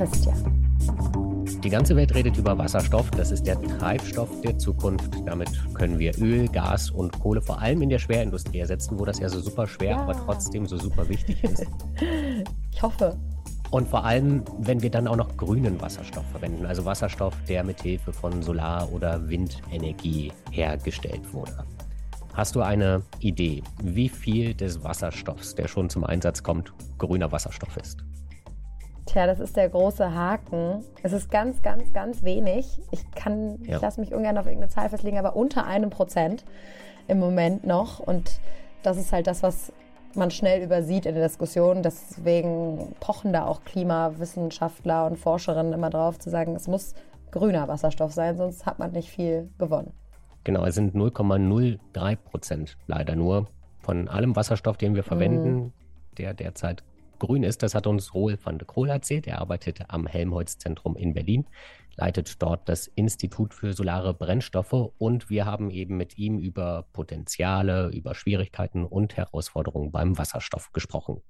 Christian. Die ganze Welt redet über Wasserstoff. Das ist der Treibstoff der Zukunft. Damit können wir Öl, Gas und Kohle vor allem in der Schwerindustrie ersetzen, wo das ja so super schwer, ja. aber trotzdem so super wichtig ist. ich hoffe. Und vor allem, wenn wir dann auch noch grünen Wasserstoff verwenden, also Wasserstoff, der mit Hilfe von Solar- oder Windenergie hergestellt wurde. Hast du eine Idee, wie viel des Wasserstoffs, der schon zum Einsatz kommt, grüner Wasserstoff ist? Tja, das ist der große Haken. Es ist ganz, ganz, ganz wenig. Ich kann, ja. ich lasse mich ungern auf irgendeine Zahl festlegen, aber unter einem Prozent im Moment noch. Und das ist halt das, was man schnell übersieht in der Diskussion. Deswegen pochen da auch Klimawissenschaftler und Forscherinnen immer drauf, zu sagen, es muss grüner Wasserstoff sein, sonst hat man nicht viel gewonnen. Genau, es sind 0,03 Prozent leider nur von allem Wasserstoff, den wir verwenden, mhm. der derzeit grün ist. Das hat uns Roel van de Krohl erzählt. Er arbeitet am Helmholtz-Zentrum in Berlin, leitet dort das Institut für solare Brennstoffe und wir haben eben mit ihm über Potenziale, über Schwierigkeiten und Herausforderungen beim Wasserstoff gesprochen.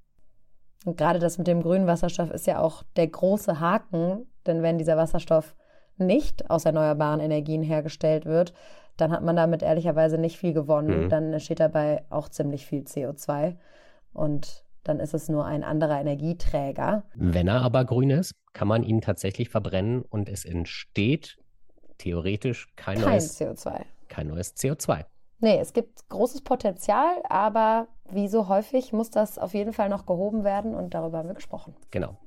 Und gerade das mit dem grünen Wasserstoff ist ja auch der große Haken, denn wenn dieser Wasserstoff nicht aus erneuerbaren Energien hergestellt wird, dann hat man damit ehrlicherweise nicht viel gewonnen. Mhm. Dann entsteht dabei auch ziemlich viel CO2. Und dann ist es nur ein anderer Energieträger. Wenn er aber grün ist, kann man ihn tatsächlich verbrennen und es entsteht theoretisch kein, kein neues CO2. Kein neues CO2. Nee, es gibt großes Potenzial, aber wie so häufig muss das auf jeden Fall noch gehoben werden und darüber haben wir gesprochen. Genau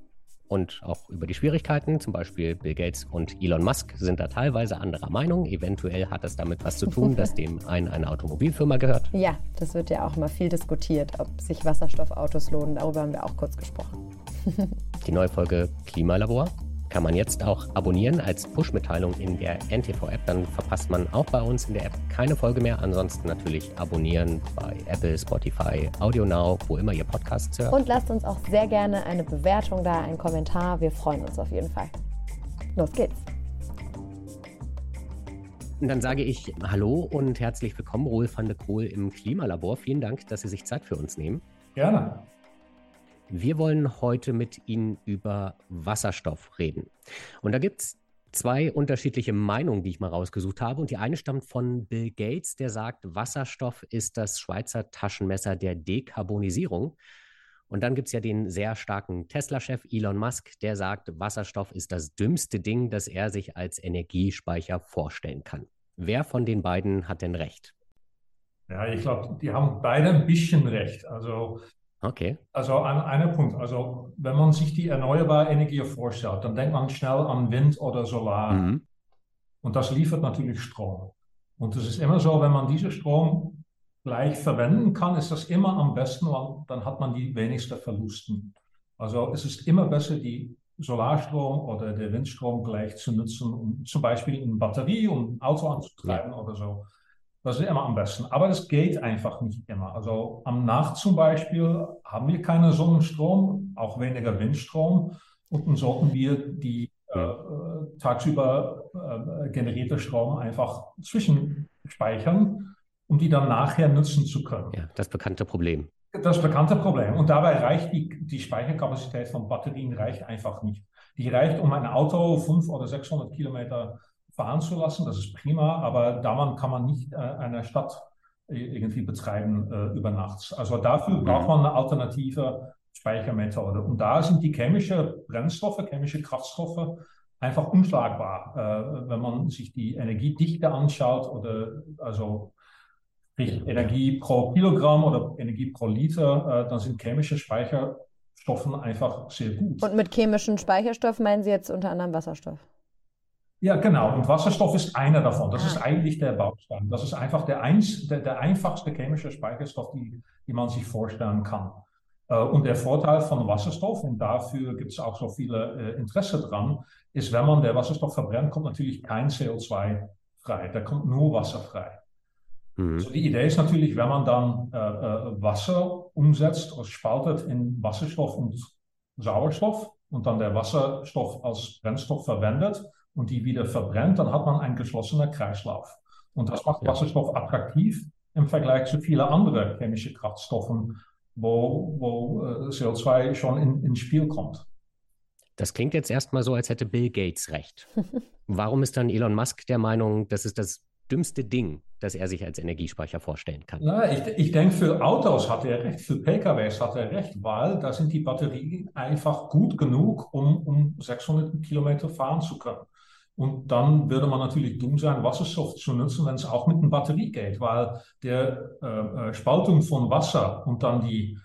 und auch über die Schwierigkeiten. Zum Beispiel Bill Gates und Elon Musk sind da teilweise anderer Meinung. Eventuell hat das damit was zu tun, dass dem ein eine Automobilfirma gehört. Ja, das wird ja auch mal viel diskutiert, ob sich Wasserstoffautos lohnen. Darüber haben wir auch kurz gesprochen. die neue Folge Klimalabor kann man jetzt auch abonnieren als Push-Mitteilung in der NTV-App. Dann verpasst man auch bei uns in der App keine Folge mehr. Ansonsten natürlich abonnieren bei Apple, Spotify, Audio Now, wo immer ihr Podcasts hört. Und lasst uns auch sehr gerne eine Bewertung da, einen Kommentar. Wir freuen uns auf jeden Fall. Los geht's. Und dann sage ich Hallo und herzlich willkommen, Roel van de Kohl im Klimalabor. Vielen Dank, dass Sie sich Zeit für uns nehmen. Gerne. Wir wollen heute mit Ihnen über Wasserstoff reden. Und da gibt es zwei unterschiedliche Meinungen, die ich mal rausgesucht habe. Und die eine stammt von Bill Gates, der sagt, Wasserstoff ist das Schweizer Taschenmesser der Dekarbonisierung. Und dann gibt es ja den sehr starken Tesla-Chef Elon Musk, der sagt, Wasserstoff ist das dümmste Ding, das er sich als Energiespeicher vorstellen kann. Wer von den beiden hat denn recht? Ja, ich glaube, die haben beide ein bisschen recht. Also Okay. Also an einem Punkt, also wenn man sich die erneuerbare Energie vorstellt, dann denkt man schnell an Wind oder Solar. Mhm. Und das liefert natürlich Strom. Und es ist immer so, wenn man diesen Strom gleich verwenden kann, ist das immer am besten, weil dann hat man die wenigsten Verlusten. Also es ist immer besser, die Solarstrom oder den Windstrom gleich zu nutzen, um zum Beispiel eine Batterie, um ein Auto anzutreiben ja. oder so. Das ist immer am besten. Aber das geht einfach nicht immer. Also am Nacht zum Beispiel haben wir keinen Sonnenstrom, auch weniger Windstrom. Und dann sollten wir die äh, tagsüber äh, generierte Strom einfach zwischenspeichern, um die dann nachher nutzen zu können. Ja, das bekannte Problem. Das bekannte Problem. Und dabei reicht die, die Speicherkapazität von Batterien reicht einfach nicht. Die reicht, um ein Auto 500 oder 600 Kilometer fahren zu lassen, das ist prima, aber daran kann man nicht äh, eine Stadt irgendwie betreiben äh, über nachts. Also dafür mhm. braucht man eine alternative Speichermethode. Und da sind die chemischen Brennstoffe, chemische Kraftstoffe einfach unschlagbar. Äh, wenn man sich die Energiedichte anschaut oder also Energie pro Kilogramm oder Energie pro Liter, äh, dann sind chemische Speicherstoffe einfach sehr gut. Und mit chemischen Speicherstoffen meinen Sie jetzt unter anderem Wasserstoff? Ja, genau. Und Wasserstoff ist einer davon. Das ah. ist eigentlich der Baustein. Das ist einfach der, eins, der, der einfachste chemische Speicherstoff, die, die man sich vorstellen kann. Äh, und der Vorteil von Wasserstoff, und dafür gibt es auch so viele äh, Interesse dran, ist, wenn man der Wasserstoff verbrennt, kommt natürlich kein CO2 frei. Da kommt nur Wasser frei. Mhm. Also die Idee ist natürlich, wenn man dann äh, äh, Wasser umsetzt oder spaltet in Wasserstoff und Sauerstoff und dann der Wasserstoff als Brennstoff verwendet, und die wieder verbrennt, dann hat man einen geschlossenen Kreislauf. Und das macht Wasserstoff attraktiv im Vergleich zu vielen anderen chemischen Kraftstoffen, wo, wo äh, CO2 schon in, ins Spiel kommt. Das klingt jetzt erstmal so, als hätte Bill Gates recht. Warum ist dann Elon Musk der Meinung, das ist das dümmste Ding, das er sich als Energiespeicher vorstellen kann? Na, ich, ich denke, für Autos hat er recht, für PKWs hat er recht, weil da sind die Batterien einfach gut genug, um, um 600 Kilometer fahren zu können. Und dann würde man natürlich dumm sein, Wasserstoff zu nutzen, wenn es auch mit einer Batterie geht, weil der äh, äh Spaltung von Wasser und dann die,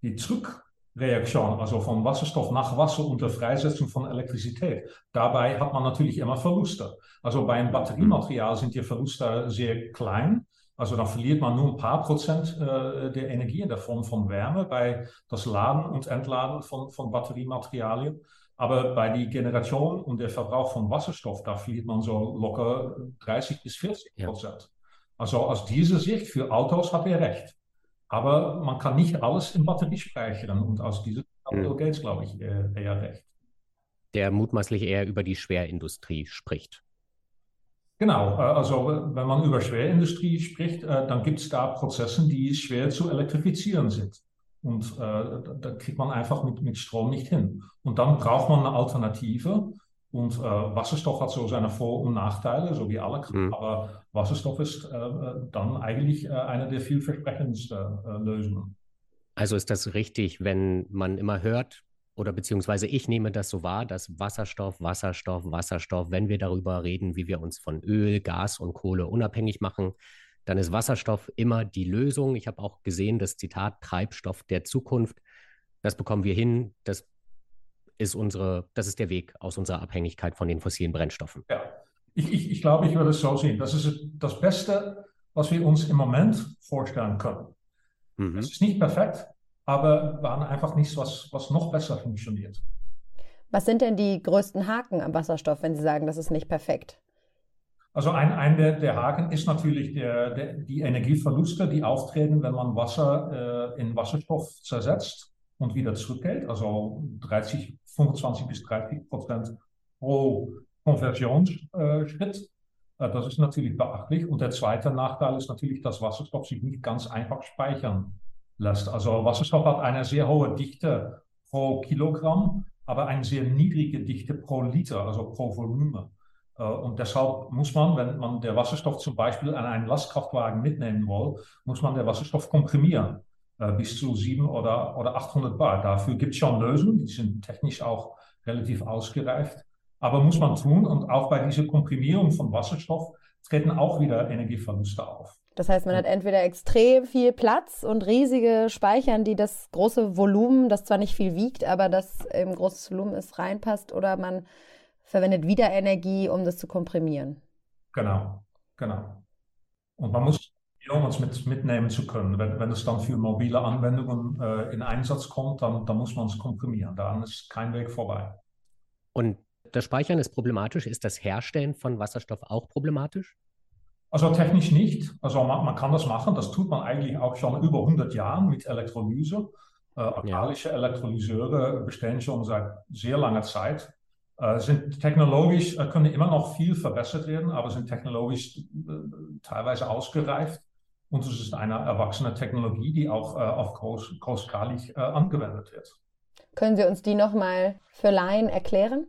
die Zurückreaktion, also von Wasserstoff nach Wasser unter Freisetzung von Elektrizität, dabei hat man natürlich immer Verluste. Also bei einem Batteriematerial sind die Verluste sehr klein. Also dann verliert man nur ein paar Prozent äh, der Energie in der Form von Wärme bei das Laden und Entladen von, von Batteriematerialien. Aber bei der Generation und der Verbrauch von Wasserstoff, da verliert man so locker 30 bis 40 Prozent. Ja. Also aus dieser Sicht für Autos hat er recht. Aber man kann nicht alles in Batterie speichern. Und aus dieser Sicht hat Bill Gates, glaube ich, eher recht. Der mutmaßlich eher über die Schwerindustrie spricht. Genau, äh, also wenn man über Schwerindustrie spricht, äh, dann gibt es da Prozesse, die schwer zu elektrifizieren sind. Und äh, da kriegt man einfach mit, mit Strom nicht hin. Und dann braucht man eine Alternative. Und äh, Wasserstoff hat so seine Vor- und Nachteile, so wie alle. Mhm. Aber Wasserstoff ist äh, dann eigentlich äh, eine der vielversprechendsten äh, Lösungen. Also ist das richtig, wenn man immer hört, oder beziehungsweise ich nehme das so wahr, dass Wasserstoff, Wasserstoff, Wasserstoff, wenn wir darüber reden, wie wir uns von Öl, Gas und Kohle unabhängig machen, dann ist Wasserstoff immer die Lösung. Ich habe auch gesehen, das Zitat Treibstoff der Zukunft, das bekommen wir hin, das ist unsere, das ist der Weg aus unserer Abhängigkeit von den fossilen Brennstoffen. Ja, ich, ich, ich glaube, ich würde es so sehen. Das ist das Beste, was wir uns im Moment vorstellen können. Mhm. Es ist nicht perfekt, aber wir haben einfach nichts, was, was noch besser funktioniert. Was sind denn die größten Haken am Wasserstoff, wenn Sie sagen, das ist nicht perfekt? Also ein, ein der, der Haken ist natürlich der, der, die Energieverluste, die auftreten, wenn man Wasser äh, in Wasserstoff zersetzt und wieder zurückgeht. Also 30, 25 bis 30 Prozent pro Konversionsschritt. Äh, das ist natürlich beachtlich. Und der zweite Nachteil ist natürlich, dass Wasserstoff sich nicht ganz einfach speichern lässt. Also Wasserstoff hat eine sehr hohe Dichte pro Kilogramm, aber eine sehr niedrige Dichte pro Liter, also pro Volumen. Äh, und deshalb muss man, wenn man der Wasserstoff zum Beispiel an einen Lastkraftwagen mitnehmen will, muss man der Wasserstoff komprimieren äh, bis zu 7 oder, oder 800 Bar. Dafür gibt es schon Lösungen, die sind technisch auch relativ ausgereift. Aber muss man tun und auch bei dieser Komprimierung von Wasserstoff treten auch wieder Energieverluste auf. Das heißt, man hat entweder extrem viel Platz und riesige Speichern, die das große Volumen, das zwar nicht viel wiegt, aber das im großes Volumen ist, reinpasst, oder man verwendet wieder Energie, um das zu komprimieren. Genau, genau. Und man muss, um es mit, mitnehmen zu können, wenn, wenn es dann für mobile Anwendungen äh, in Einsatz kommt, dann, dann muss man es komprimieren. Dann ist kein Weg vorbei. Und das Speichern ist problematisch. Ist das Herstellen von Wasserstoff auch problematisch? Also technisch nicht. Also man, man, kann das machen. Das tut man eigentlich auch schon über 100 Jahren mit Elektrolyse. Äh, alkalische ja. Elektrolyseure bestehen schon seit sehr langer Zeit. Äh, sind technologisch, äh, können immer noch viel verbessert werden, aber sind technologisch äh, teilweise ausgereift. Und es ist eine erwachsene Technologie, die auch auf groß, großskalig angewendet wird. Können Sie uns die nochmal für Laien erklären?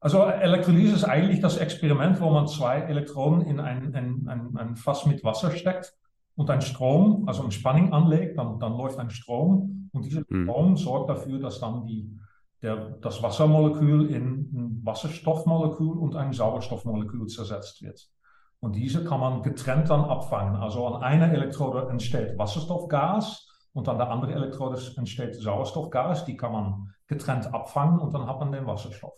Also Elektrolyse ist eigentlich das Experiment, wo man zwei Elektronen in ein, ein, ein, ein Fass mit Wasser steckt und ein Strom, also eine Spannung anlegt, dann, dann läuft ein Strom und dieser mhm. Strom sorgt dafür, dass dann die, der, das Wassermolekül in ein Wasserstoffmolekül und ein Sauerstoffmolekül zersetzt wird. Und diese kann man getrennt dann abfangen. Also an einer Elektrode entsteht Wasserstoffgas und an der anderen Elektrode entsteht Sauerstoffgas. Die kann man getrennt abfangen und dann hat man den Wasserstoff.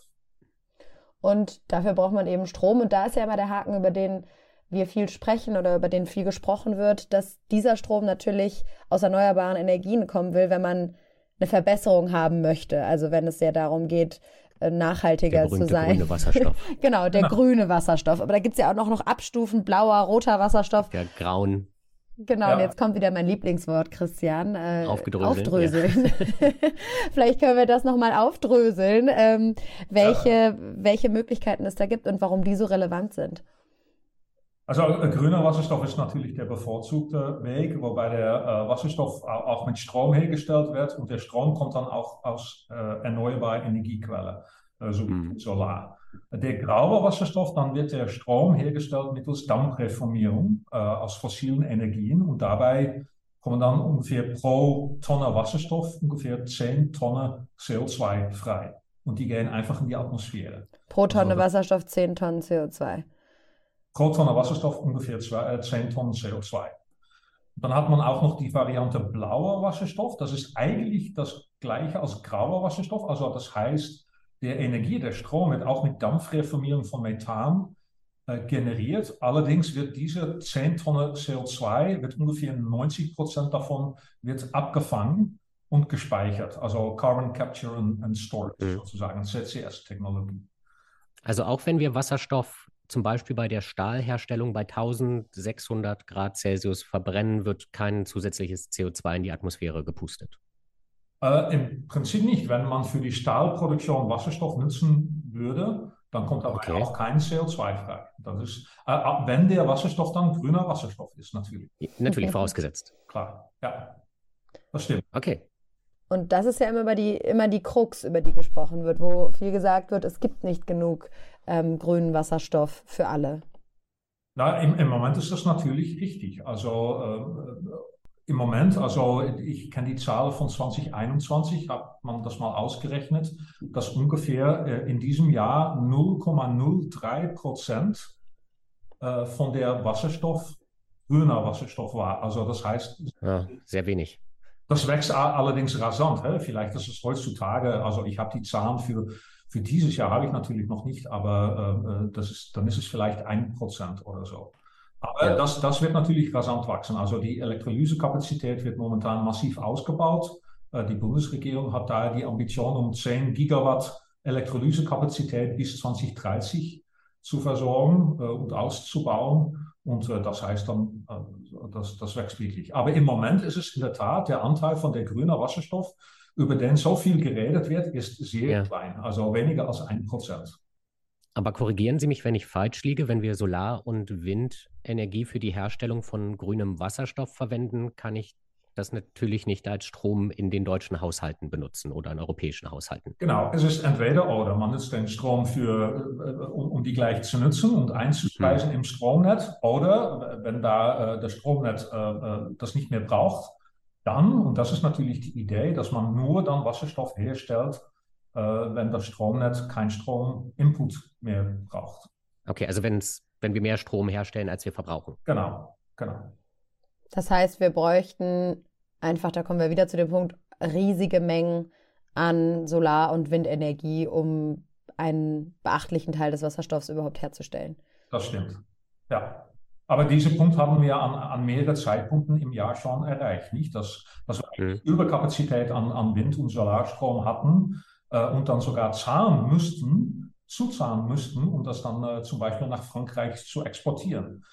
Und dafür braucht man eben Strom. Und da ist ja immer der Haken, über den wir viel sprechen oder über den viel gesprochen wird, dass dieser Strom natürlich aus erneuerbaren Energien kommen will, wenn man eine Verbesserung haben möchte. Also wenn es ja darum geht, äh, nachhaltiger zu sein. Der grüne Wasserstoff. genau, der genau. grüne Wasserstoff. Aber da gibt es ja auch noch, noch Abstufen, blauer, roter Wasserstoff. Der grauen. Genau, ja. und jetzt kommt wieder mein Lieblingswort, Christian. Äh, aufgedröseln. Aufdröseln. Ja. Vielleicht können wir das nochmal aufdröseln, ähm, welche, ja. welche Möglichkeiten es da gibt und warum die so relevant sind. Also äh, grüner Wasserstoff ist natürlich der bevorzugte Weg, wobei der äh, Wasserstoff auch mit Strom hergestellt wird und der Strom kommt dann auch aus äh, erneuerbaren Energiequellen, äh, so mhm. Solar. Der graue Wasserstoff, dann wird der Strom hergestellt mittels Dampfreformierung äh, aus fossilen Energien und dabei kommen dann ungefähr pro Tonne Wasserstoff ungefähr 10 Tonnen CO2 frei. Und die gehen einfach in die Atmosphäre. Pro Tonne also, Wasserstoff 10 Tonnen CO2 pro Tonne Wasserstoff ungefähr 10 Tonnen CO2. Dann hat man auch noch die Variante blauer Wasserstoff. Das ist eigentlich das gleiche als grauer Wasserstoff. Also das heißt, der Energie, der Strom wird auch mit Dampfreformierung von Methan äh, generiert. Allerdings wird diese 10 Tonnen CO2, wird ungefähr 90 Prozent davon wird abgefangen und gespeichert. Also Carbon Capture and, Storage mhm. sozusagen, CCS-Technologie. Also auch wenn wir Wasserstoff zum Beispiel bei der Stahlherstellung bei 1600 Grad Celsius verbrennen, wird kein zusätzliches CO2 in die Atmosphäre gepustet? Äh, Im Prinzip nicht. Wenn man für die Stahlproduktion Wasserstoff nutzen würde, dann kommt aber okay. auch kein CO2 frei. Das ist, äh, äh, wenn der Wasserstoff dann grüner Wasserstoff ist, natürlich. Natürlich, vorausgesetzt. Klar, ja. Das stimmt. Okay. Und das ist ja immer die, immer die Krux, über die gesprochen wird, wo viel gesagt wird, es gibt nicht genug ähm, grünen Wasserstoff für alle. Na, im, im, Moment ist das natürlich richtig. Also äh, im Moment, also ich kenne die Zahl von 2021, hat man das mal ausgerechnet, dass ungefähr äh, in diesem Jahr 0,03 Prozent äh, von der Wasserstoff grüner Wasserstoff war. Also das heißt. Ja, sehr wenig. Das wächst allerdings rasant. Hè? Vielleicht ist es heutzutage, also ich habe die Zahlen für, für dieses Jahr habe ich natürlich noch nicht, aber äh, äh, das ist, dann ist es vielleicht ein Prozent oder so. Aber ja. das, das wird natürlich rasant wachsen. Also die Elektrolysekapazität wird momentan massiv ausgebaut. Äh, die Bundesregierung hat da die Ambition, um 10 Gigawatt Elektrolysekapazität bis 2030 zu versorgen äh, und auszubauen. Und äh, das heißt dann, äh, das, das wächst wirklich. Aber im Moment ist es in der Tat, der Anteil von der grünen Wasserstoff, über den so viel geredet wird, ist sehr ja. klein, also weniger als ein Prozent. Aber korrigieren Sie mich, wenn ich falsch liege, wenn wir Solar- und Windenergie für die Herstellung von grünem Wasserstoff verwenden, kann ich das natürlich nicht als Strom in den deutschen Haushalten benutzen oder in europäischen Haushalten. Genau, es ist entweder oder. Man nutzt den Strom für, äh, um, um die gleich zu nutzen und einzuspeisen mhm. im Stromnetz. Oder wenn da äh, das Stromnetz äh, äh, das nicht mehr braucht, dann, und das ist natürlich die Idee, dass man nur dann Wasserstoff herstellt, äh, wenn das Stromnetz kein Strominput mehr braucht. Okay, also wenn's, wenn wir mehr Strom herstellen, als wir verbrauchen. Genau, genau. Das heißt, wir bräuchten einfach, da kommen wir wieder zu dem Punkt, riesige Mengen an Solar- und Windenergie, um einen beachtlichen Teil des Wasserstoffs überhaupt herzustellen. Das stimmt. Ja. Aber diesen Punkt haben wir an, an mehreren Zeitpunkten im Jahr schon erreicht, nicht? Dass, dass wir mhm. Überkapazität an, an Wind- und Solarstrom hatten äh, und dann sogar zahlen müssten, zuzahlen müssten, um das dann äh, zum Beispiel nach Frankreich zu exportieren.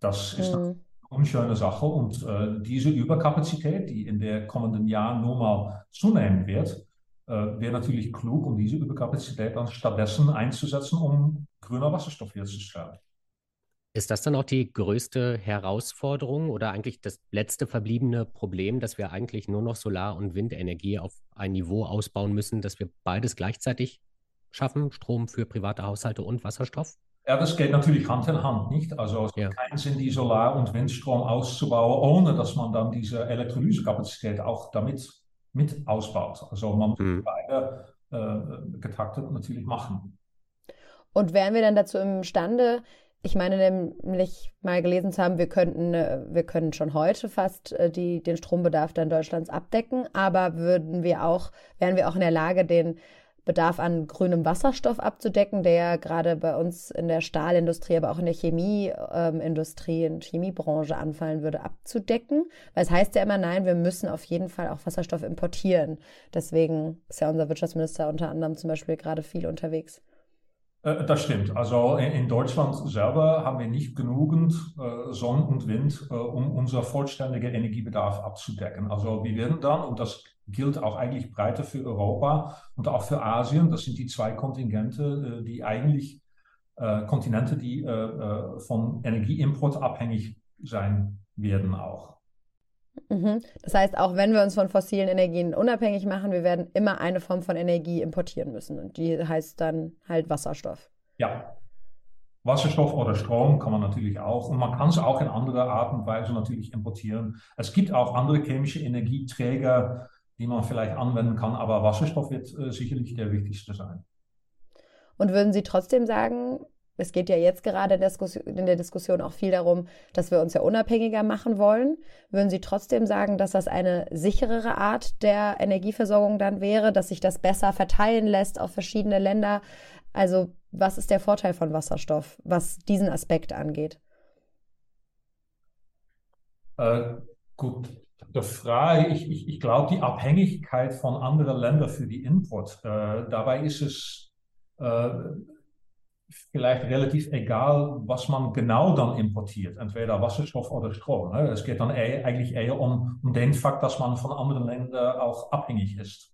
Das ist mhm unschöne Sache. Und äh, diese Überkapazität, die in den kommenden Jahren nur mal zunehmen wird, äh, wäre natürlich klug, um diese Überkapazität dann stattdessen einzusetzen, um grüner Wasserstoff herzustellen. Ist das dann auch die größte Herausforderung oder eigentlich das letzte verbliebene Problem, dass wir eigentlich nur noch Solar- und Windenergie auf ein Niveau ausbauen müssen, dass wir beides gleichzeitig schaffen, Strom für private Haushalte und Wasserstoff? Ja, das geht natürlich Hand in Hand, nicht? Also es ja. keinen Sinn, die Solar- und Windstrom auszubauen, ohne dass man dann diese Elektrolysekapazität auch damit mit ausbaut. Also man muss mhm. beide äh, getaktet natürlich machen. Und wären wir dann dazu imstande, ich meine nämlich mal gelesen zu haben, wir könnten, äh, wir können schon heute fast äh, die, den Strombedarf dann Deutschlands abdecken, aber würden wir auch, wären wir auch in der Lage, den Bedarf an grünem Wasserstoff abzudecken, der gerade bei uns in der Stahlindustrie, aber auch in der Chemieindustrie, ähm, der Chemiebranche anfallen würde, abzudecken. Weil es heißt ja immer, nein, wir müssen auf jeden Fall auch Wasserstoff importieren. Deswegen ist ja unser Wirtschaftsminister unter anderem zum Beispiel gerade viel unterwegs. Äh, das stimmt. Also in Deutschland selber haben wir nicht genügend äh, Sonne und Wind, äh, um unser vollständiger Energiebedarf abzudecken. Also wir werden dann, und das gilt auch eigentlich breiter für Europa und auch für Asien, das sind die zwei Kontingente, äh, die eigentlich äh, Kontinente, die äh, äh, von Energieimport abhängig sein werden auch. Mhm. Das heißt, auch wenn wir uns von fossilen Energien unabhängig machen, wir werden immer eine Form von Energie importieren müssen. Und die heißt dann halt Wasserstoff. Ja. Wasserstoff oder Strom kann man natürlich auch. Und man kann es auch in anderer Art und Weise natürlich importieren. Es gibt auch andere chemische Energieträger, die man vielleicht anwenden kann, aber Wasserstoff wird äh, sicherlich der wichtigste sein. Und würden Sie trotzdem sagen, es geht ja jetzt gerade in der Diskussion auch viel darum, dass wir uns ja unabhängiger machen wollen. Würden Sie trotzdem sagen, dass das eine sicherere Art der Energieversorgung dann wäre, dass sich das besser verteilen lässt auf verschiedene Länder? Also was ist der Vorteil von Wasserstoff, was diesen Aspekt angeht? Äh, gut, der Frage, ich, ich, ich glaube, die Abhängigkeit von anderen Ländern für die Import, äh, dabei ist es äh, vielleicht relativ egal, was man genau dann importiert, entweder Wasserstoff oder Strom. Ne? Es geht dann eher, eigentlich eher um, um den Fakt, dass man von anderen Ländern auch abhängig ist.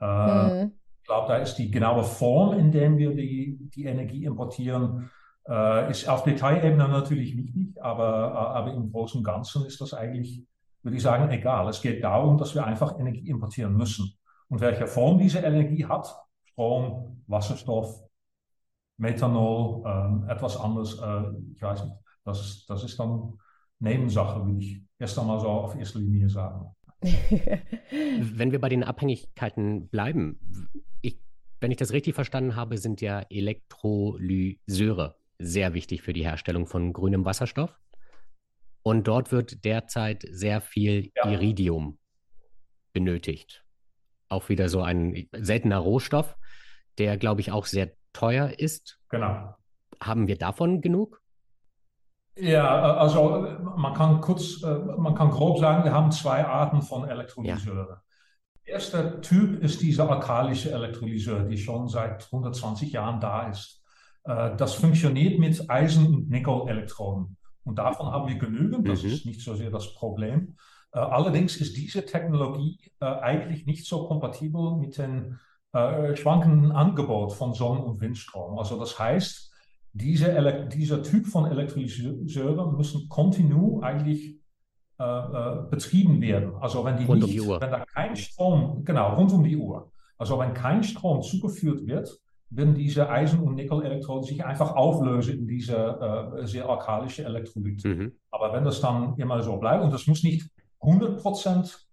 Äh, mhm. Ich glaube, da ist die genaue Form, in der wir die, die Energie importieren, äh, ist auf Detailebene natürlich wichtig, aber, aber im Großen und Ganzen ist das eigentlich, würde ich sagen, egal. Es geht darum, dass wir einfach Energie importieren müssen. Und welche Form diese Energie hat, Strom, Wasserstoff, Methanol, ähm, etwas anderes, äh, ich weiß nicht. Das, das ist dann Nebensache, würde ich erst einmal so auf erster Linie sagen. Wenn wir bei den Abhängigkeiten bleiben, ich, wenn ich das richtig verstanden habe, sind ja Elektrolyseure sehr wichtig für die Herstellung von grünem Wasserstoff. Und dort wird derzeit sehr viel ja. Iridium benötigt. Auch wieder so ein seltener Rohstoff, der, glaube ich, auch sehr teuer ist. Genau. Haben wir davon genug? Ja, äh, also man kann kurz, äh, man kann grob sagen, wir haben zwei Arten von Elektrolyseuren. Ja. Der erste Typ ist dieser alkalische Elektrolyseur, die schon seit 120 Jahren da ist. Äh, das funktioniert mit Eisen- und Nickel-Elektroden. Und davon haben wir genügend, das mhm. ist nicht so sehr das Problem. Allerdings ist diese Technologie eigentlich nicht so kompatibel mit den äh, schwankenden Angebot von Sonne- und Windstrom. Also das heißt, diese dieser Typ von Elektrolyseuren müssen kontinu eigentlich äh, äh, betrieben werden. Also wenn, die rund nicht, um die Uhr. wenn da kein Strom, genau, rund um die Uhr. Also wenn kein Strom zugeführt wird, werden diese Eisen- und Nickel-Elektroden sich einfach auflösen in diese äh, sehr alkalische Elektrolyte. Mhm. Aber wenn das dann immer so bleibt, und das muss nicht 100 Prozent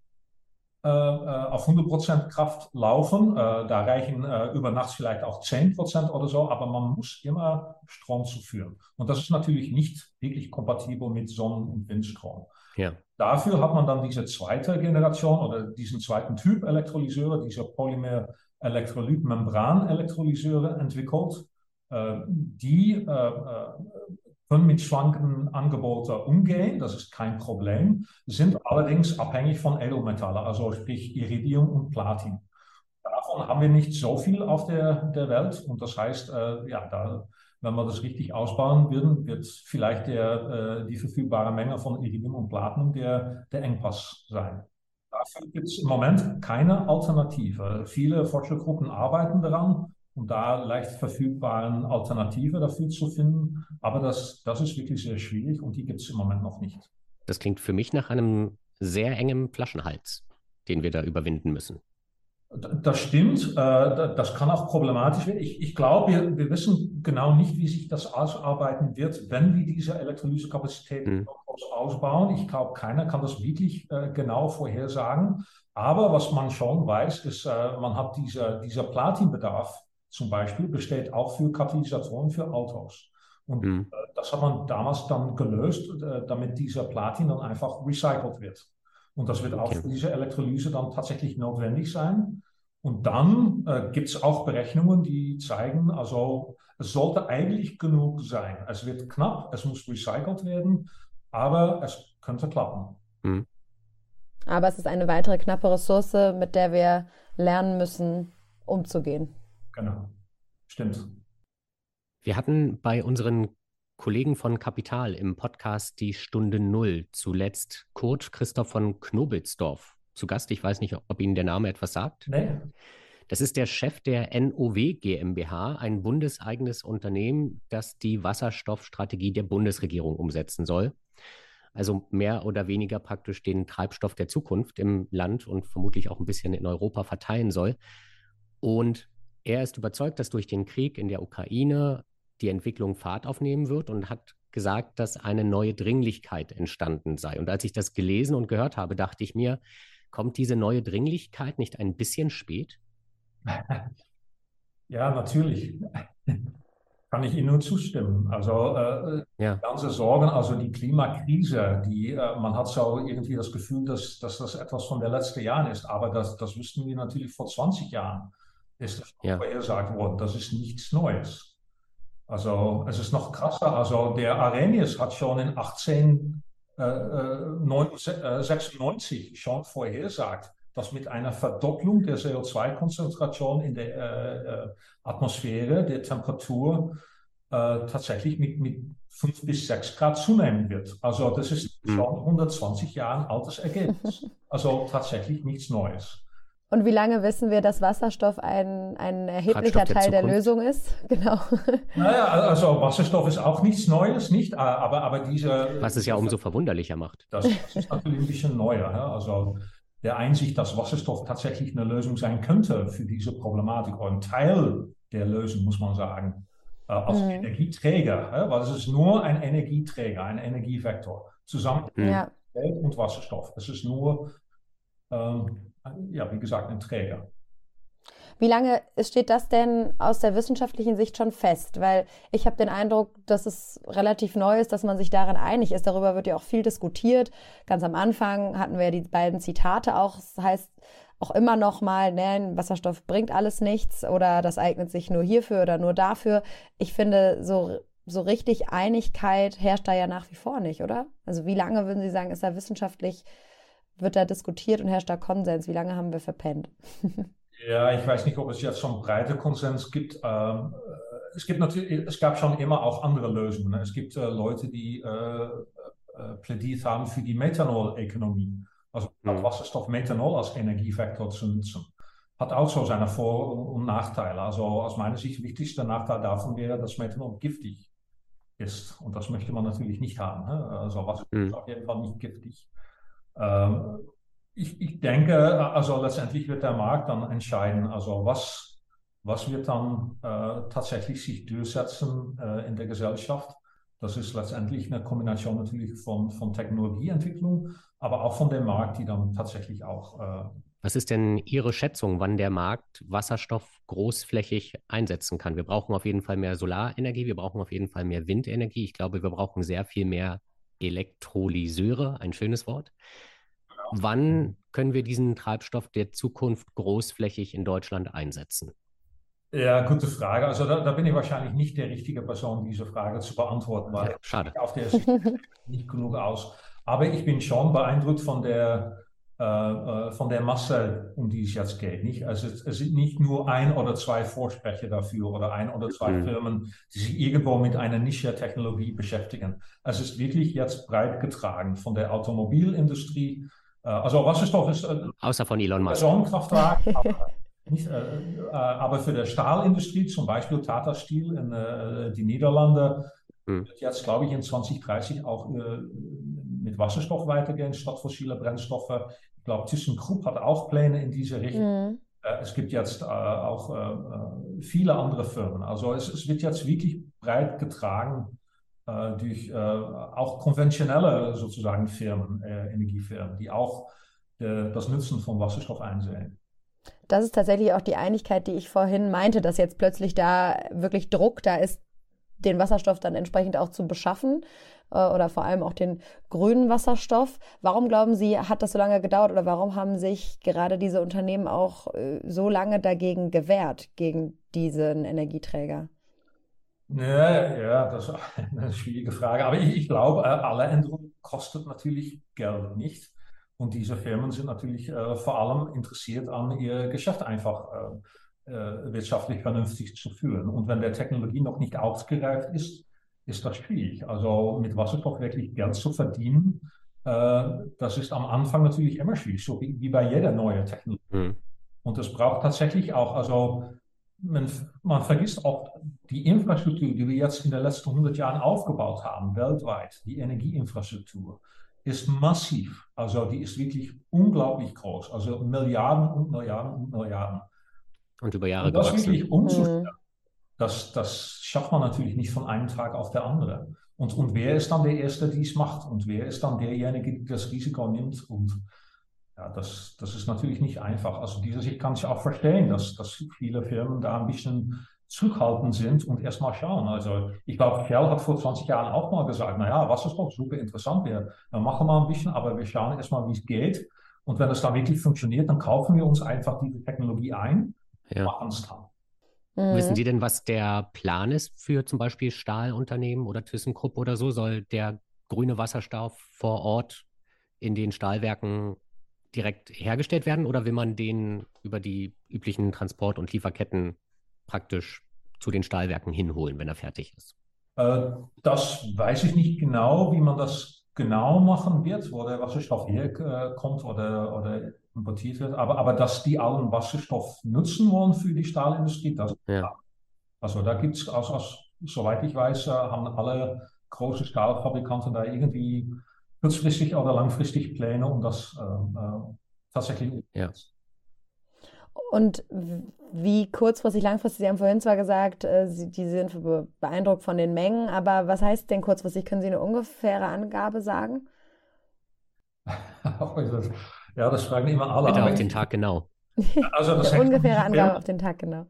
auf 100% Kraft laufen. Äh, da reichen über Nacht vielleicht auch 10% oder so, aber man muss immer Strom zuführen. Und das ist natürlich nicht wirklich kompatibel mit Sonnen- und Windstrom. Ja. Dafür hat man dann diese zweite Generation oder diesen zweiten Typ Elektrolyseure, diese Polymer-Elektrolyt-Membran-Elektrolyseure entwickelt, die können mit schwankenden Angeboten umgehen, das ist kein Problem, sind allerdings abhängig von Edelmetallen, also sprich Iridium und Platin. Davon haben wir nicht so viel auf der, der Welt und das heißt, äh, ja, da, wenn wir das richtig ausbauen würden, wird vielleicht der, äh, die verfügbare Menge von Iridium und Platin der, der Engpass sein. Dafür gibt es im Moment keine Alternative. Viele Forschungsgruppen arbeiten daran, um da leicht verfügbaren Alternative dafür zu finden. Aber das, das ist wirklich sehr schwierig und die gibt es im Moment noch nicht. Das klingt für mich nach einem sehr engen Flaschenhals, den wir da überwinden müssen. Das stimmt. Äh, das kann auch problematisch werden. Ich, ich glaube, wir, wir, wissen genau nicht, wie sich das ausarbeiten wird, wenn wir diese Elektrolysekapazität hm. ausbauen. Ich glaube, keiner kann das wirklich äh, genau vorhersagen. Aber was man schon weiß, ist, äh, man hat diese, dieser Platinbedarf zum Beispiel besteht auch für Katalysatoren für Autos. Und mhm. das hat man damals dann gelöst, äh, damit dieser Platin dann einfach recycelt wird. Und das wird okay. auch für diese Elektrolyse dann tatsächlich notwendig sein. Und dann äh, gibt es auch Berechnungen, die zeigen, also es sollte eigentlich genug sein. Es wird knapp, es muss recycelt werden, aber es könnte klappen. Mhm. Aber es ist eine weitere knappe Ressource, mit der wir lernen müssen, umzugehen. Genau, stimmt. Wir hatten bei unseren Kollegen von Kapital im Podcast Die Stunde Null zuletzt Kurt Christoph von Knobelsdorf zu Gast. Ich weiß nicht, ob Ihnen der Name etwas sagt. Nee. Das ist der Chef der NOW GmbH, ein bundeseigenes Unternehmen, das die Wasserstoffstrategie der Bundesregierung umsetzen soll. Also mehr oder weniger praktisch den Treibstoff der Zukunft im Land und vermutlich auch ein bisschen in Europa verteilen soll. Und er ist überzeugt, dass durch den Krieg in der Ukraine die Entwicklung Fahrt aufnehmen wird und hat gesagt, dass eine neue Dringlichkeit entstanden sei. Und als ich das gelesen und gehört habe, dachte ich mir, kommt diese neue Dringlichkeit nicht ein bisschen spät? Ja, natürlich. Kann ich Ihnen nur zustimmen. Also äh, ja. ganze Sorgen, also die Klimakrise, die, äh, man hat so irgendwie das Gefühl, dass, dass das etwas von der letzten Jahren ist, aber das, das wussten wir natürlich vor 20 Jahren, ist das ja. vorhergesagt worden. Das ist nichts Neues. Also es ist noch krasser. Also der Arrhenius hat schon in 1896 äh, schon vorhergesagt, dass mit einer Verdopplung der CO2-Konzentration in der äh, Atmosphäre, der Temperatur, äh, tatsächlich mit, mit 5 bis 6 Grad zunehmen wird. Also das ist schon 120 Jahre altes Ergebnis. Also tatsächlich nichts Neues. Und wie lange wissen wir, dass Wasserstoff ein, ein erheblicher Teil der, der, Lösung ist? Genau. Naja, also Wasserstoff ist auch nichts Neues, nicht? Aber, aber diese. Was es ja umso verwunderlicher macht. Das, das ist natürlich ein bisschen neuer. Ja? Also der Einsicht, dass Wasserstoff tatsächlich eine Lösung sein könnte für diese Problematik oder ein Teil der Lösung, muss man sagen, äh, als mhm. Energieträger, ja? weil es ist nur ein Energieträger, ein Energievektor, zusammen mit ja. und Wasserstoff. Es ist nur ähm, ja, wie gesagt, ein Träger. Wie lange steht das denn aus der wissenschaftlichen Sicht schon fest? Weil ich habe den Eindruck, dass es relativ neu ist, dass man sich daran einig ist. Darüber wird ja auch viel diskutiert. Ganz am Anfang hatten wir ja die beiden Zitate auch. Das heißt auch immer noch mal, nein, Wasserstoff bringt alles nichts oder das eignet sich nur hierfür oder nur dafür. Ich finde, so, so richtig Einigkeit herrscht da ja nach wie vor nicht, oder? Also wie lange würden Sie sagen, ist da wissenschaftlich wird da diskutiert und herrscht da Konsens? Wie lange haben wir verpennt? ja, ich weiß nicht, ob es jetzt schon breite Konsens gibt. Ähm, es gibt natürlich, es gab schon immer auch andere Lösungen. Es gibt äh, Leute, die äh, äh, plädiert haben für die Methanol-Ökonomie. Also mhm. Wasserstoff Methanol als Energievektor zu nutzen. Hat auch so seine Vor- und Nachteile. Also aus meiner Sicht, wichtigster Nachteil davon wäre, dass Methanol giftig ist. Und das möchte man natürlich nicht haben. Ne? Also Wasserstoff mhm. ist auf jeden Fall nicht giftig. Ähm, ich, ich, denke, also letztendlich wird der Markt dann entscheiden, also was, was wird dann äh, tatsächlich sich durchsetzen äh, in der Gesellschaft. Das ist letztendlich eine Kombination natürlich von, von Technologieentwicklung, aber auch von dem Markt, die dann tatsächlich auch. Äh, was ist denn Ihre Schätzung, wann der Markt Wasserstoff großflächig einsetzen kann? Wir brauchen auf jeden Fall mehr Solarenergie, wir brauchen auf jeden Fall mehr Windenergie. Ich glaube, wir brauchen sehr viel mehr Elektrolyseure, ein schönes Wort. Genau. Wann können wir diesen Treibstoff der Zukunft großflächig in Deutschland einsetzen? Ja, gute Frage. Also da, da, bin ich wahrscheinlich nicht der richtige Person, diese Frage zu beantworten, weil ja, schade. auf der Sicht nicht genug aus. Aber ich bin schon beeindruckt von der von der Masse, um die es jetzt geht. Nicht? Also es, es, sind nicht nur ein oder zwei Vorsprecher dafür oder ein oder zwei mhm. Firmen, die sich irgendwo mit einer Nische-Technologie beschäftigen. Es ist wirklich jetzt breit getragen von der Automobilindustrie. Äh, also Wasserstoff ist äh, außer von Elon Musk. Personenkraftwagen, aber, nicht, äh, äh, aber für die Stahlindustrie, zum Beispiel Tata Steel in äh, die Niederlande, mhm. wird jetzt, glaube ich, in 2030 auch mit Wasserstoff weitergehen statt fossile Brennstoffe. Ich glaube, ThyssenKrupp hat auch Pläne in diese Richtung. Mhm. Äh, es gibt jetzt äh, auch äh, viele andere Firmen. Also es, es, wird jetzt wirklich breit getragen äh, durch äh, auch konventionelle sozusagen Firmen, äh, Energiefirmen, die auch das Nutzen von Wasserstoff einsehen. Das ist tatsächlich auch die Einigkeit, die ich vorhin meinte, dass jetzt plötzlich da wirklich Druck da ist, den Wasserstoff dann entsprechend auch zu beschaffen äh, oder vor allem auch den grünen Wasserstoff. Warum glauben Sie, hat das so lange gedauert oder warum haben sich gerade diese Unternehmen auch äh, so lange dagegen gewehrt, gegen diesen Energieträger? Ja, ja, das ist eine schwierige Frage. Aber ich, ich glaube, äh, alle Änderungen kosten natürlich Geld nicht. Und diese Firmen sind natürlich äh, vor allem interessiert an ihr Geschäft einfach äh, wirtschaftlich vernünftig zu führen. Und wenn der Technologie noch nicht ausgereift ist, ist das schwierig. Also mit Wasserstoff wirklich Geld zu verdienen, äh, das ist am Anfang natürlich immer schwierig, so wie, wie bei jeder neuen Technologie. Mhm. Und es braucht tatsächlich auch, also man, man vergisst auch die Infrastruktur, die wir jetzt in den letzten 100 Jahren aufgebaut haben, weltweit, die Energieinfrastruktur, ist massiv. Also die ist wirklich unglaublich groß. Also Milliarden und Milliarden und Milliarden. Und über Jahre und das gewachsen. wirklich umzustellen, mhm. Das, das schafft man natürlich nicht von einem Tag auf der andere. Und, und wer ist dann der Erste, der es macht? Und wer ist dann derjenige, der das Risiko nimmt? Und ja, das, das ist natürlich nicht einfach. Also dieser Sicht kann ich auch verstehen, dass, dass viele Firmen da ein bisschen zurückhaltend sind und erstmal schauen. Also ich glaube, Shell hat vor 20 Jahren auch mal gesagt, naja, Wasserstoff, super interessant, wir, wir machen mal ein bisschen, aber wir schauen erstmal, wie es geht. Und wenn es dann wirklich funktioniert, dann kaufen wir uns einfach diese Technologie ein ja. machen es dann. Mhm. Wissen Sie denn, was der Plan ist für zum Beispiel Stahlunternehmen oder ThyssenKrupp oder so? Soll der grüne Wasserstoff vor Ort in den Stahlwerken direkt hergestellt werden oder will man den über die üblichen Transport- und Lieferketten praktisch zu den Stahlwerken hinholen, wenn er fertig ist? Äh, das weiß ich nicht genau, wie man das genau machen wird, wo der Wasserstoff herkommt äh, oder, oder importiert wird. Aber, aber dass die allen Wasserstoff nutzen wollen für die Stahlindustrie, das ist klar. Also da gibt es, aus, aus, soweit ich weiß, äh, haben alle großen Stahlfabrikanten da irgendwie kurzfristig oder langfristig Pläne, um das äh, äh tatsächlich ja. Und wie kurzfristig, langfristig? Sie haben vorhin zwar gesagt, äh, Sie, die sind beeindruckt von den Mengen, aber was heißt denn kurzfristig? Können Sie eine ungefähre Angabe sagen? Ja, das fragen immer alle. Bitte auf den Tag genau. Also das Eine ungefähre Angabe auf den Tag genau.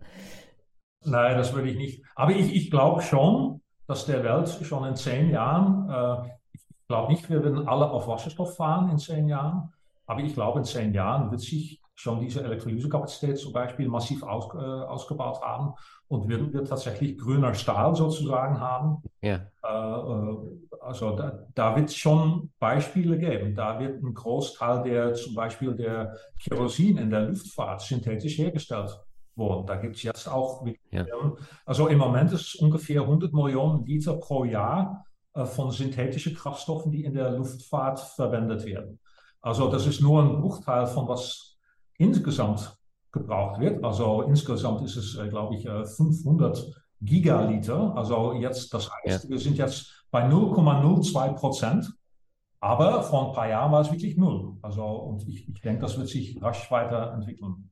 Nein, das würde ich nicht. Aber ich, ich glaube schon, dass der Welt schon in zehn Jahren, äh, ich glaube nicht, wir werden alle auf Wasserstoff fahren in zehn Jahren, aber ich glaube, in zehn Jahren wird sich schon diese Elektrolysekapazität zum Beispiel massiv aus, äh, ausgebaut haben und würden wir tatsächlich grüner Stahl sozusagen haben. Ja. Äh, äh, also da, da wird es schon Beispiele geben. Da wird ein Großteil der zum Beispiel der Kerosin in der Luftfahrt synthetisch hergestellt worden. Da gibt es jetzt auch, ja. also im Moment ist es ungefähr 100 Millionen Liter pro Jahr äh, von synthetischen Kraftstoffen, die in der Luftfahrt verwendet werden. Also das ist nur ein Bruchteil von was insgesamt gebraucht wird. Also insgesamt ist es, äh, glaube ich, 500 äh, Gigaliter. Also jetzt, das heißt, ja. wir sind jetzt bei 0,02 Prozent. Aber vor ein paar Jahren war es wirklich null. Also, und ich, ich denke, das wird sich rasch weiterentwickeln.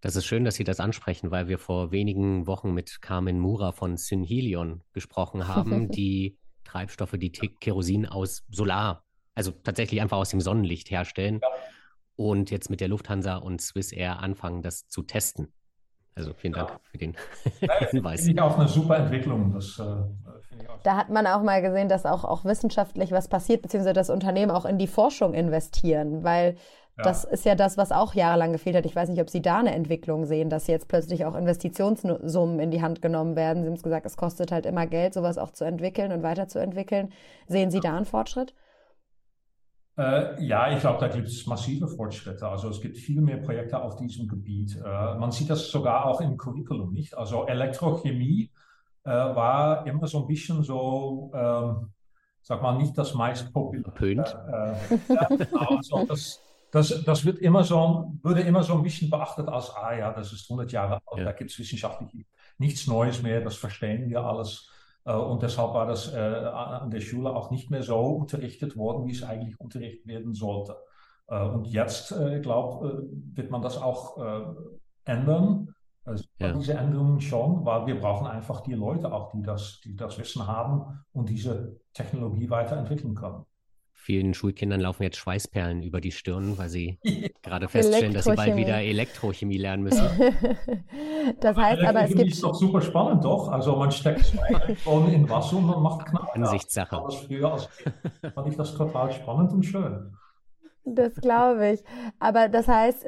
Das ist schön, dass Sie das ansprechen, weil wir vor wenigen Wochen mit Carmen Mura von Synhelion gesprochen haben, die Treibstoffe, die Kerosin aus Solar, also tatsächlich einfach aus dem Sonnenlicht herstellen. Ja und jetzt mit der Lufthansa und Swiss Air anfangen, das zu testen. Also vielen Dank ja. für den Hinweis. Finde ich auch eine super Entwicklung. Das, äh, da hat man auch mal gesehen, dass auch, auch wissenschaftlich was passiert, beziehungsweise das Unternehmen auch in die Forschung investieren, weil ja. das ist ja das, was auch jahrelang gefehlt hat. Ich weiß nicht, ob Sie da eine Entwicklung sehen, dass jetzt plötzlich auch Investitionssummen in die Hand genommen werden. Sie haben es gesagt, es kostet halt immer Geld, sowas auch zu entwickeln und weiterzuentwickeln. Sehen Sie da einen Fortschritt? Äh, ja, ich glaube, da gibt es massive Fortschritte. Also es gibt viel mehr Projekte auf diesem Gebiet. Äh, man sieht das sogar auch im Curriculum, nicht? Also Elektrochemie äh, war immer so ein bisschen so, ähm, sag mal, nicht das meist populäre. Äh, ja, also das, das, das wird immer so, würde immer so ein bisschen beachtet als, ah ja, das ist 100 Jahre alt, ja. da gibt es wissenschaftlich nichts Neues mehr, das verstehen wir alles. Äh, und deshalb war das äh, an der Schule auch nicht mehr so unterrichtet worden, wie es eigentlich unterrichtet werden sollte. Äh, und jetzt, ich glaube, wird man das auch ändern. Also ja. Diese Änderungen schon, weil wir brauchen einfach die Leute auch, die das, die das Wissen haben und diese Technologie weiterentwickeln können. Vielen Schulkindern laufen jetzt Schweißperlen über die Stirn, weil sie gerade feststellen, dass sie bald wieder Elektrochemie lernen müssen. das heißt aber, es gibt. ist doch super spannend, doch? Also, man steckt zwei Elektronen in Wasser und man macht knapp. Ansichtssache. Ja, früher als fand ich das total spannend und schön. Das glaube ich. Aber das heißt,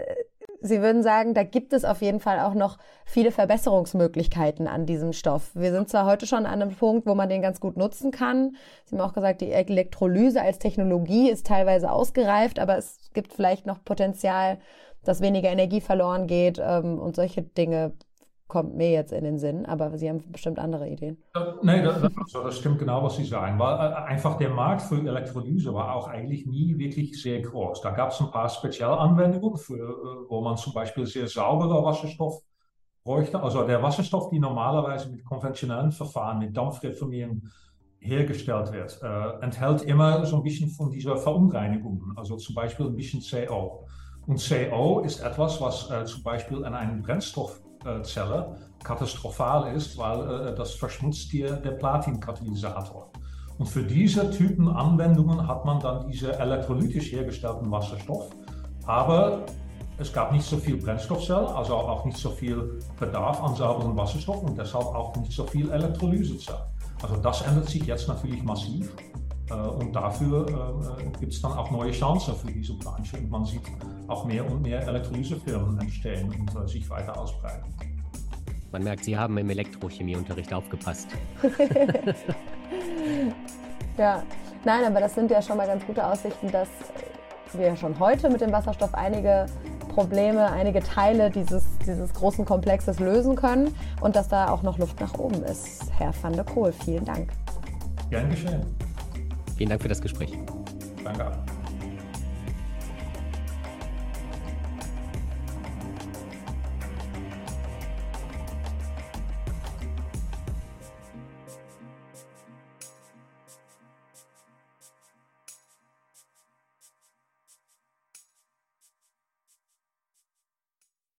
Sie würden sagen, da gibt es auf jeden Fall auch noch viele Verbesserungsmöglichkeiten an diesem Stoff. Wir sind zwar heute schon an einem Punkt, wo man den ganz gut nutzen kann. Sie haben auch gesagt, die Elektrolyse als Technologie ist teilweise ausgereift, aber es gibt vielleicht noch Potenzial, dass weniger Energie verloren geht ähm, und solche Dinge. Kommt mir jetzt in den Sinn, aber Sie haben bestimmt andere Ideen. Nein, das, das, stimmt genau, was Sie sagen. Weil äh, einfach der Markt für Elektrolyse war auch eigentlich nie wirklich sehr groß. Da gab es ein paar Spezialanwendungen, für, äh, wo man zum Beispiel sehr sauberer Wasserstoff bräuchte. Also der Wasserstoff, die normalerweise mit konventionellen Verfahren, mit Dampfreformieren hergestellt wird, äh, enthält immer so ein bisschen von dieser Verunreinigung, also zum Beispiel ein bisschen CO. Und CO ist etwas, was äh, zum Beispiel in einer Brennstoffzelle katastrophal ist, weil äh, das verschmutzt dir der Platinkatalysator. Und für diese Typen Anwendungen hat man dann diese elektrolytisch hergestellten Wasserstoff. Aber es gab nicht so viel Brennstoffzellen, also auch nicht so viel Bedarf an sauberen Wasserstoff und deshalb auch nicht so viel Elektrolysezellen. Also das ändert sich jetzt natürlich massiv. Äh, und dafür äh, gibt es dann auch neue Chancen für diese Branche. Und man sieht auch mehr und mehr Elektrolysefirmen entstehen und äh, sich weiter ausbreiten. Man merkt, Sie haben im Elektrochemieunterricht aufgepasst. ja, nein, aber das sind ja schon mal ganz gute Aussichten, dass wir schon heute mit dem Wasserstoff einige Probleme, einige Teile dieses, dieses großen Komplexes lösen können und dass da auch noch Luft nach oben ist. Herr van der Kohl, vielen Dank. Gern geschehen. Vielen Dank für das Gespräch. Danke.